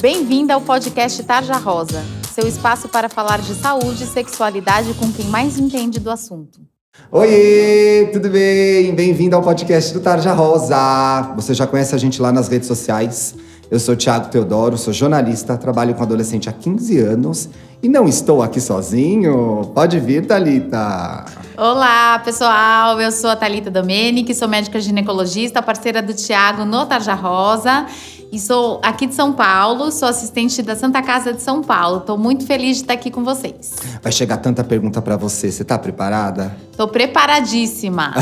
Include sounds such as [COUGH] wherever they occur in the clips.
Bem-vinda ao podcast Tarja Rosa, seu espaço para falar de saúde e sexualidade com quem mais entende do assunto. Oi, tudo bem? Bem-vindo ao podcast do Tarja Rosa. Você já conhece a gente lá nas redes sociais. Eu sou Thiago Teodoro, sou jornalista, trabalho com adolescente há 15 anos e não estou aqui sozinho. Pode vir, Talita. Olá, pessoal. Eu sou a Talita Domenic, sou médica ginecologista, parceira do Thiago no Tarja Rosa. E sou aqui de São Paulo, sou assistente da Santa Casa de São Paulo. Estou muito feliz de estar aqui com vocês. Vai chegar tanta pergunta para você. Você tá preparada? Tô preparadíssima.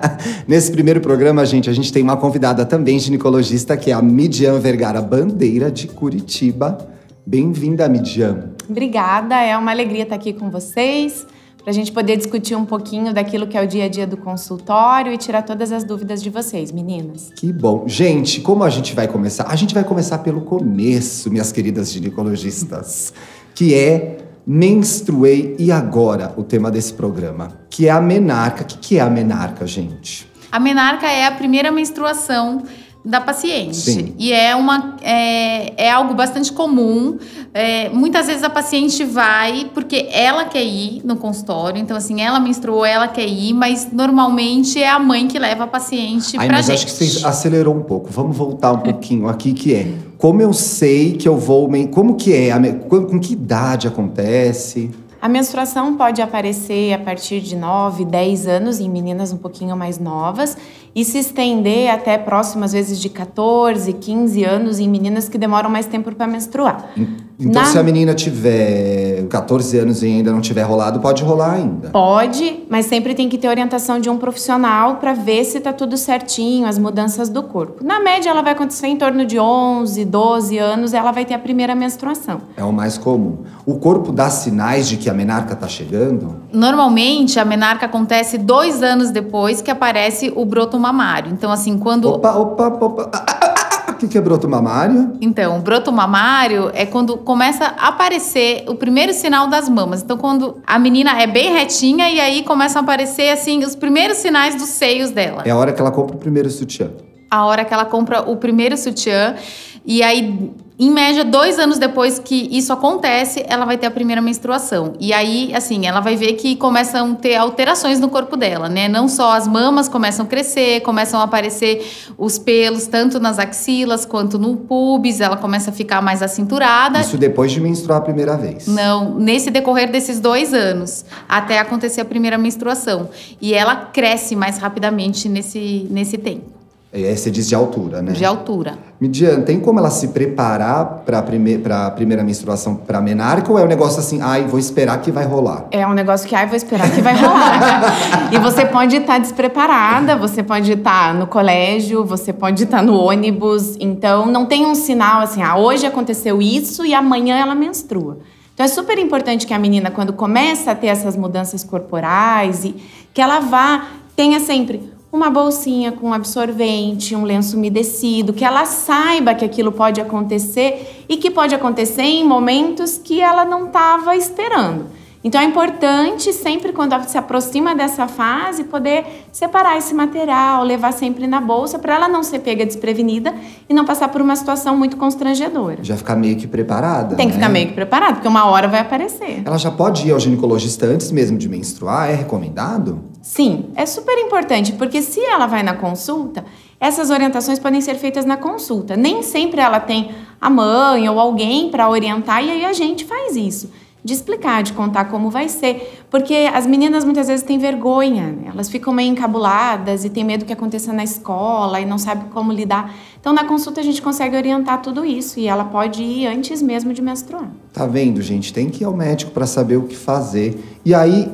[LAUGHS] Nesse primeiro programa, gente, a gente tem uma convidada também ginecologista, que é a Midian Vergara Bandeira de Curitiba. Bem-vinda, Midian. Obrigada, é uma alegria estar aqui com vocês para a gente poder discutir um pouquinho daquilo que é o dia a dia do consultório e tirar todas as dúvidas de vocês, meninas. Que bom. Gente, como a gente vai começar? A gente vai começar pelo começo, minhas queridas ginecologistas, que é menstruei e agora, o tema desse programa, que é a menarca. O que é a menarca, gente? A menarca é a primeira menstruação da paciente. Sim. E é, uma, é, é algo bastante comum. É, muitas vezes a paciente vai porque ela quer ir no consultório, então assim, ela menstruou, ela quer ir, mas normalmente é a mãe que leva a paciente Ai, pra mas gente. acho que você acelerou um pouco. Vamos voltar um pouquinho aqui, que é como eu sei que eu vou. Como que é? Com que idade acontece? A menstruação pode aparecer a partir de 9, 10 anos em meninas um pouquinho mais novas e se estender até próximas vezes de 14, 15 anos em meninas que demoram mais tempo para menstruar. Então, Na... se a menina tiver 14 anos e ainda não tiver rolado, pode rolar ainda? Pode, mas sempre tem que ter orientação de um profissional para ver se está tudo certinho, as mudanças do corpo. Na média, ela vai acontecer em torno de 11, 12 anos, ela vai ter a primeira menstruação. É o mais comum. O corpo dá sinais de que a menarca está chegando? Normalmente, a menarca acontece dois anos depois que aparece o broto mamário. Então, assim, quando. Opa, opa, opa. Ah, ah, o que é broto mamário? Então, o broto mamário é quando começa a aparecer o primeiro sinal das mamas. Então, quando a menina é bem retinha e aí começam a aparecer, assim, os primeiros sinais dos seios dela. É a hora que ela compra o primeiro sutiã. A hora que ela compra o primeiro sutiã. E aí, em média, dois anos depois que isso acontece, ela vai ter a primeira menstruação. E aí, assim, ela vai ver que começam a ter alterações no corpo dela, né? Não só as mamas começam a crescer, começam a aparecer os pelos, tanto nas axilas quanto no pubis, ela começa a ficar mais acinturada. Isso depois de menstruar a primeira vez? Não, nesse decorrer desses dois anos, até acontecer a primeira menstruação. E ela cresce mais rapidamente nesse, nesse tempo. É, você diz de altura, né? De altura. Midian, tem como ela se preparar para prime a primeira menstruação para menarca ou é um negócio assim, ai, vou esperar que vai rolar? É um negócio que, ai, vou esperar que vai rolar. [LAUGHS] e você pode estar despreparada, você pode estar no colégio, você pode estar no ônibus. Então, não tem um sinal assim, ah, hoje aconteceu isso e amanhã ela menstrua. Então, é super importante que a menina, quando começa a ter essas mudanças corporais, e que ela vá, tenha sempre uma bolsinha com absorvente, um lenço umedecido, que ela saiba que aquilo pode acontecer e que pode acontecer em momentos que ela não estava esperando. Então é importante sempre quando se aproxima dessa fase poder separar esse material, levar sempre na bolsa para ela não ser pega desprevenida e não passar por uma situação muito constrangedora. Já ficar meio que preparada. Tem que né? ficar meio que preparada, porque uma hora vai aparecer. Ela já pode ir ao ginecologista antes mesmo de menstruar? É recomendado? Sim, é super importante, porque se ela vai na consulta, essas orientações podem ser feitas na consulta. Nem sempre ela tem a mãe ou alguém para orientar e aí a gente faz isso de explicar, de contar como vai ser. Porque as meninas muitas vezes têm vergonha, né? elas ficam meio encabuladas e têm medo que aconteça na escola e não sabem como lidar. Então, na consulta, a gente consegue orientar tudo isso e ela pode ir antes mesmo de menstruar. Tá vendo, gente? Tem que ir ao médico para saber o que fazer. E aí,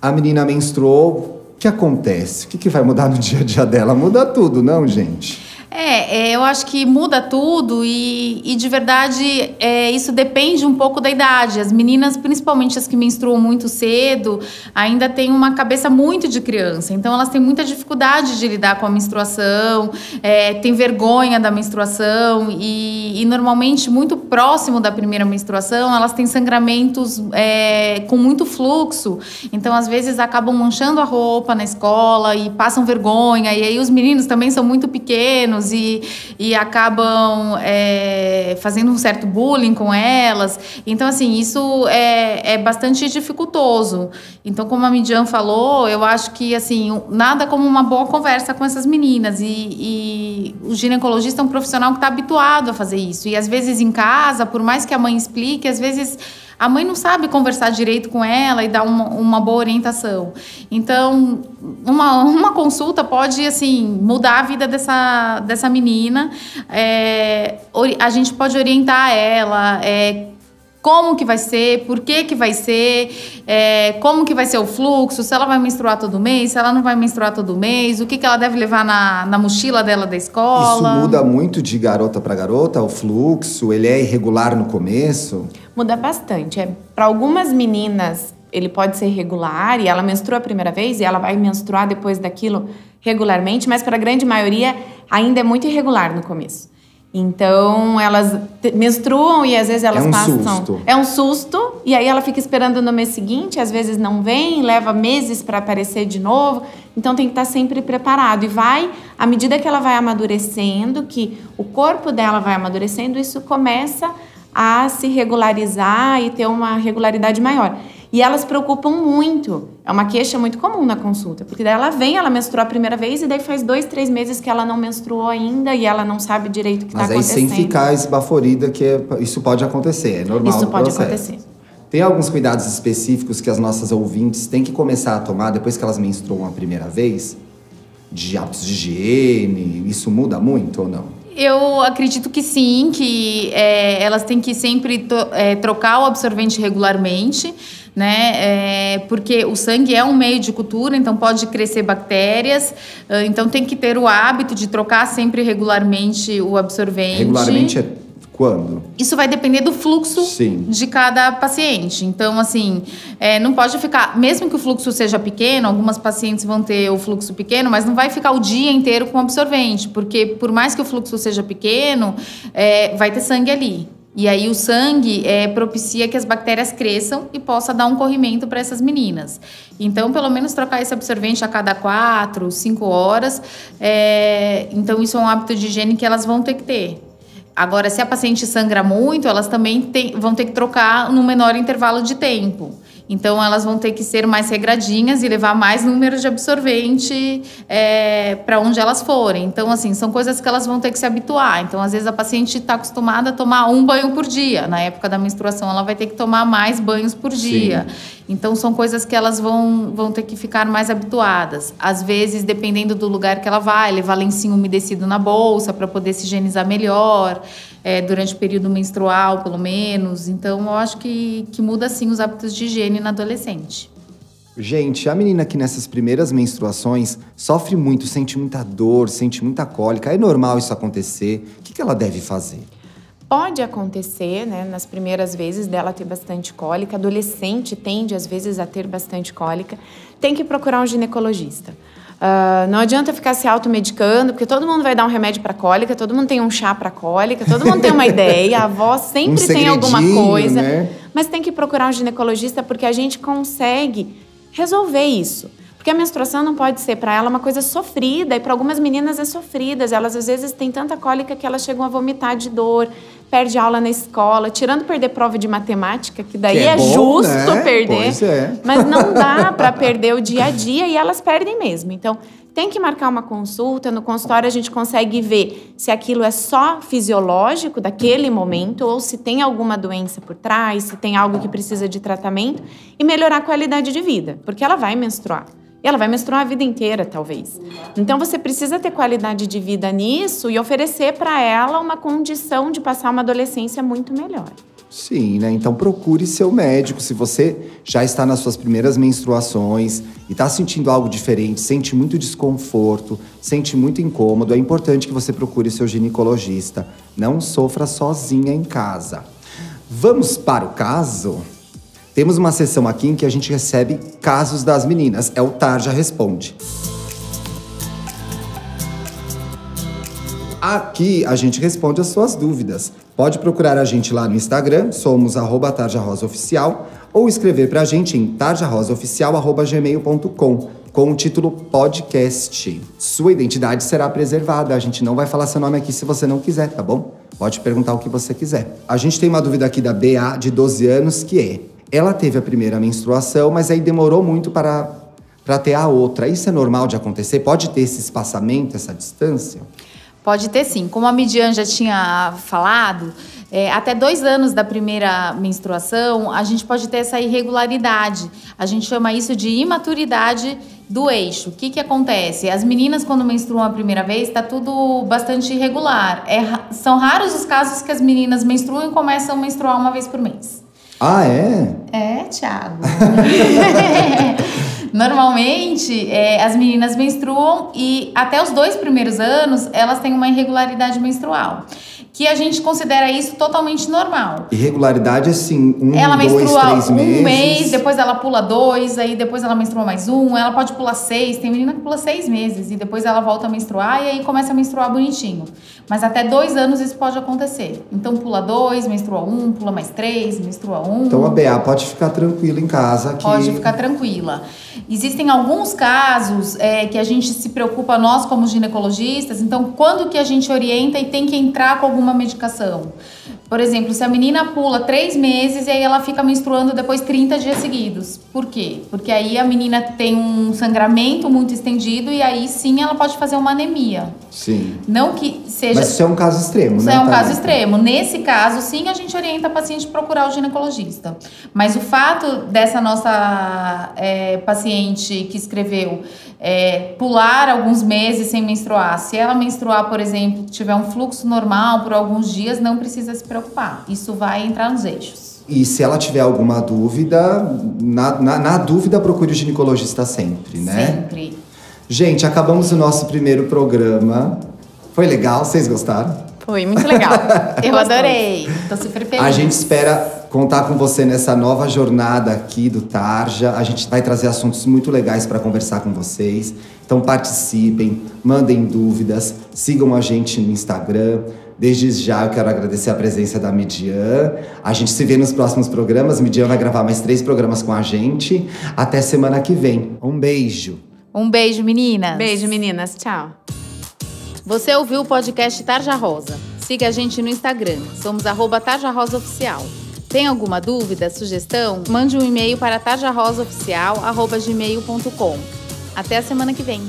a menina menstruou, o que acontece? O que, que vai mudar no dia a dia dela? Muda tudo, não, gente? É, é, eu acho que muda tudo e, e de verdade é, isso depende um pouco da idade. As meninas, principalmente as que menstruam muito cedo, ainda têm uma cabeça muito de criança. Então elas têm muita dificuldade de lidar com a menstruação, é, têm vergonha da menstruação e, e, normalmente muito próximo da primeira menstruação elas têm sangramentos é, com muito fluxo. Então às vezes acabam manchando a roupa na escola e passam vergonha. E aí os meninos também são muito pequenos e, e acabam é, fazendo um certo bullying com elas. Então, assim, isso é, é bastante dificultoso. Então, como a Midian falou, eu acho que, assim, nada como uma boa conversa com essas meninas. E, e o ginecologista é um profissional que está habituado a fazer isso. E, às vezes, em casa, por mais que a mãe explique, às vezes a mãe não sabe conversar direito com ela e dar uma, uma boa orientação. Então, uma, uma consulta pode, assim, mudar a vida dessa, dessa menina. É, a gente pode orientar ela, é, como que vai ser, por que que vai ser, é, como que vai ser o fluxo, se ela vai menstruar todo mês, se ela não vai menstruar todo mês, o que, que ela deve levar na, na mochila dela da escola. Isso muda muito de garota para garota, o fluxo, ele é irregular no começo? Muda bastante. É, para algumas meninas, ele pode ser regular e ela menstrua a primeira vez e ela vai menstruar depois daquilo regularmente, mas para a grande maioria ainda é muito irregular no começo. Então, elas menstruam e às vezes elas é um passam. Susto. É um susto. E aí ela fica esperando no mês seguinte, às vezes não vem, leva meses para aparecer de novo. Então tem que estar tá sempre preparado. E vai, à medida que ela vai amadurecendo, que o corpo dela vai amadurecendo, isso começa a se regularizar e ter uma regularidade maior. E elas preocupam muito. É uma queixa muito comum na consulta, porque daí ela vem, ela menstruou a primeira vez e daí faz dois, três meses que ela não menstruou ainda e ela não sabe direito o que está acontecendo. Mas aí sem ficar esbaforida, que é, isso pode acontecer, é normal Isso pode processo. acontecer. Tem alguns cuidados específicos que as nossas ouvintes têm que começar a tomar depois que elas menstruam a primeira vez? De hábitos de higiene, isso muda muito ou não? Eu acredito que sim, que é, elas têm que sempre é, trocar o absorvente regularmente, né? É, porque o sangue é um meio de cultura, então pode crescer bactérias, então tem que ter o hábito de trocar sempre regularmente o absorvente. Regularmente é quando? Isso vai depender do fluxo Sim. de cada paciente. Então, assim, é, não pode ficar, mesmo que o fluxo seja pequeno, algumas pacientes vão ter o fluxo pequeno, mas não vai ficar o dia inteiro com absorvente, porque por mais que o fluxo seja pequeno, é, vai ter sangue ali. E aí o sangue é, propicia que as bactérias cresçam e possa dar um corrimento para essas meninas. Então, pelo menos trocar esse absorvente a cada quatro, cinco horas. É, então, isso é um hábito de higiene que elas vão ter que ter. Agora, se a paciente sangra muito, elas também tem, vão ter que trocar num menor intervalo de tempo. Então, elas vão ter que ser mais regradinhas e levar mais números de absorvente é, para onde elas forem. Então, assim, são coisas que elas vão ter que se habituar. Então, às vezes, a paciente está acostumada a tomar um banho por dia. Na época da menstruação, ela vai ter que tomar mais banhos por dia. Sim. Então, são coisas que elas vão, vão ter que ficar mais habituadas. Às vezes, dependendo do lugar que ela vai, levar lencinho umedecido na bolsa para poder se higienizar melhor é, durante o período menstrual, pelo menos. Então, eu acho que, que muda sim os hábitos de higiene na adolescente. Gente, a menina que nessas primeiras menstruações sofre muito, sente muita dor, sente muita cólica. É normal isso acontecer? O que, que ela deve fazer? Pode acontecer, né, nas primeiras vezes dela ter bastante cólica. Adolescente tende, às vezes, a ter bastante cólica. Tem que procurar um ginecologista. Uh, não adianta ficar se automedicando, porque todo mundo vai dar um remédio para cólica, todo mundo tem um chá para cólica, todo mundo tem uma [LAUGHS] ideia, a avó sempre um tem alguma coisa. Né? Mas tem que procurar um ginecologista porque a gente consegue resolver isso. Porque a menstruação não pode ser para ela uma coisa sofrida, e para algumas meninas é sofrida. Elas às vezes têm tanta cólica que elas chegam a vomitar de dor, perde aula na escola, tirando perder prova de matemática, que daí que é, é bom, justo né? perder. É. Mas não dá [LAUGHS] para perder o dia a dia e elas perdem mesmo. Então, tem que marcar uma consulta. No consultório a gente consegue ver se aquilo é só fisiológico daquele momento ou se tem alguma doença por trás, se tem algo que precisa de tratamento e melhorar a qualidade de vida, porque ela vai menstruar. E ela vai menstruar a vida inteira, talvez. Então você precisa ter qualidade de vida nisso e oferecer para ela uma condição de passar uma adolescência muito melhor. Sim, né? Então procure seu médico. Se você já está nas suas primeiras menstruações e está sentindo algo diferente, sente muito desconforto, sente muito incômodo, é importante que você procure seu ginecologista. Não sofra sozinha em casa. Vamos para o caso? Temos uma sessão aqui em que a gente recebe casos das meninas. É o Tarja Responde. Aqui a gente responde as suas dúvidas. Pode procurar a gente lá no Instagram, somos tarjarosaoficial, ou escrever pra gente em tarjarosaoficial.gmail.com. com o título podcast. Sua identidade será preservada. A gente não vai falar seu nome aqui se você não quiser, tá bom? Pode perguntar o que você quiser. A gente tem uma dúvida aqui da BA, de 12 anos, que é: ela teve a primeira menstruação, mas aí demorou muito para, para ter a outra. Isso é normal de acontecer? Pode ter esse espaçamento, essa distância? Pode ter sim. Como a Midian já tinha falado, é, até dois anos da primeira menstruação, a gente pode ter essa irregularidade. A gente chama isso de imaturidade do eixo. O que, que acontece? As meninas, quando menstruam a primeira vez, está tudo bastante irregular. É, são raros os casos que as meninas menstruam e começam a menstruar uma vez por mês. Ah, é? É, Thiago. [LAUGHS] Normalmente, é, as meninas menstruam e até os dois primeiros anos elas têm uma irregularidade menstrual que a gente considera isso totalmente normal. Irregularidade, assim, um, ela dois, menstrua três um meses. mês, depois ela pula dois, aí depois ela menstrua mais um, ela pode pular seis, tem menina que pula seis meses, e depois ela volta a menstruar e aí começa a menstruar bonitinho. Mas até dois anos isso pode acontecer. Então pula dois, menstrua um, pula mais três, menstrua um. Então a BA pode ficar tranquila em casa. Que... Pode ficar tranquila. Existem alguns casos é, que a gente se preocupa, nós como ginecologistas, então quando que a gente orienta e tem que entrar com alguma medicação? Por exemplo, se a menina pula três meses e aí ela fica menstruando depois 30 dias seguidos. Por quê? Porque aí a menina tem um sangramento muito estendido e aí sim ela pode fazer uma anemia. Sim. Não que seja. Mas isso é um caso extremo, Isso né? é um caso Thalita? extremo. Nesse caso, sim, a gente orienta a paciente a procurar o ginecologista. Mas o fato dessa nossa é, paciente que escreveu é, pular alguns meses sem menstruar, se ela menstruar, por exemplo, tiver um fluxo normal por alguns dias, não precisa se preocupar. Isso vai entrar nos eixos. E se ela tiver alguma dúvida, na, na, na dúvida, procure o ginecologista sempre, né? Sempre. Gente, acabamos o nosso primeiro programa. Foi legal? Vocês gostaram? Foi muito legal. [LAUGHS] Eu adorei. Tô super feliz. A gente espera contar com você nessa nova jornada aqui do Tarja. A gente vai trazer assuntos muito legais para conversar com vocês. Então participem, mandem dúvidas, sigam a gente no Instagram. Desde já eu quero agradecer a presença da Midian. A gente se vê nos próximos programas. Midian vai gravar mais três programas com a gente. Até semana que vem. Um beijo. Um beijo, meninas. Beijo, meninas. Tchau. Você ouviu o podcast Tarja Rosa? Siga a gente no Instagram. Somos arroba Tarja Rosa Oficial. Tem alguma dúvida, sugestão? Mande um e-mail para tarjarosaoficial.gmail.com. Até a semana que vem.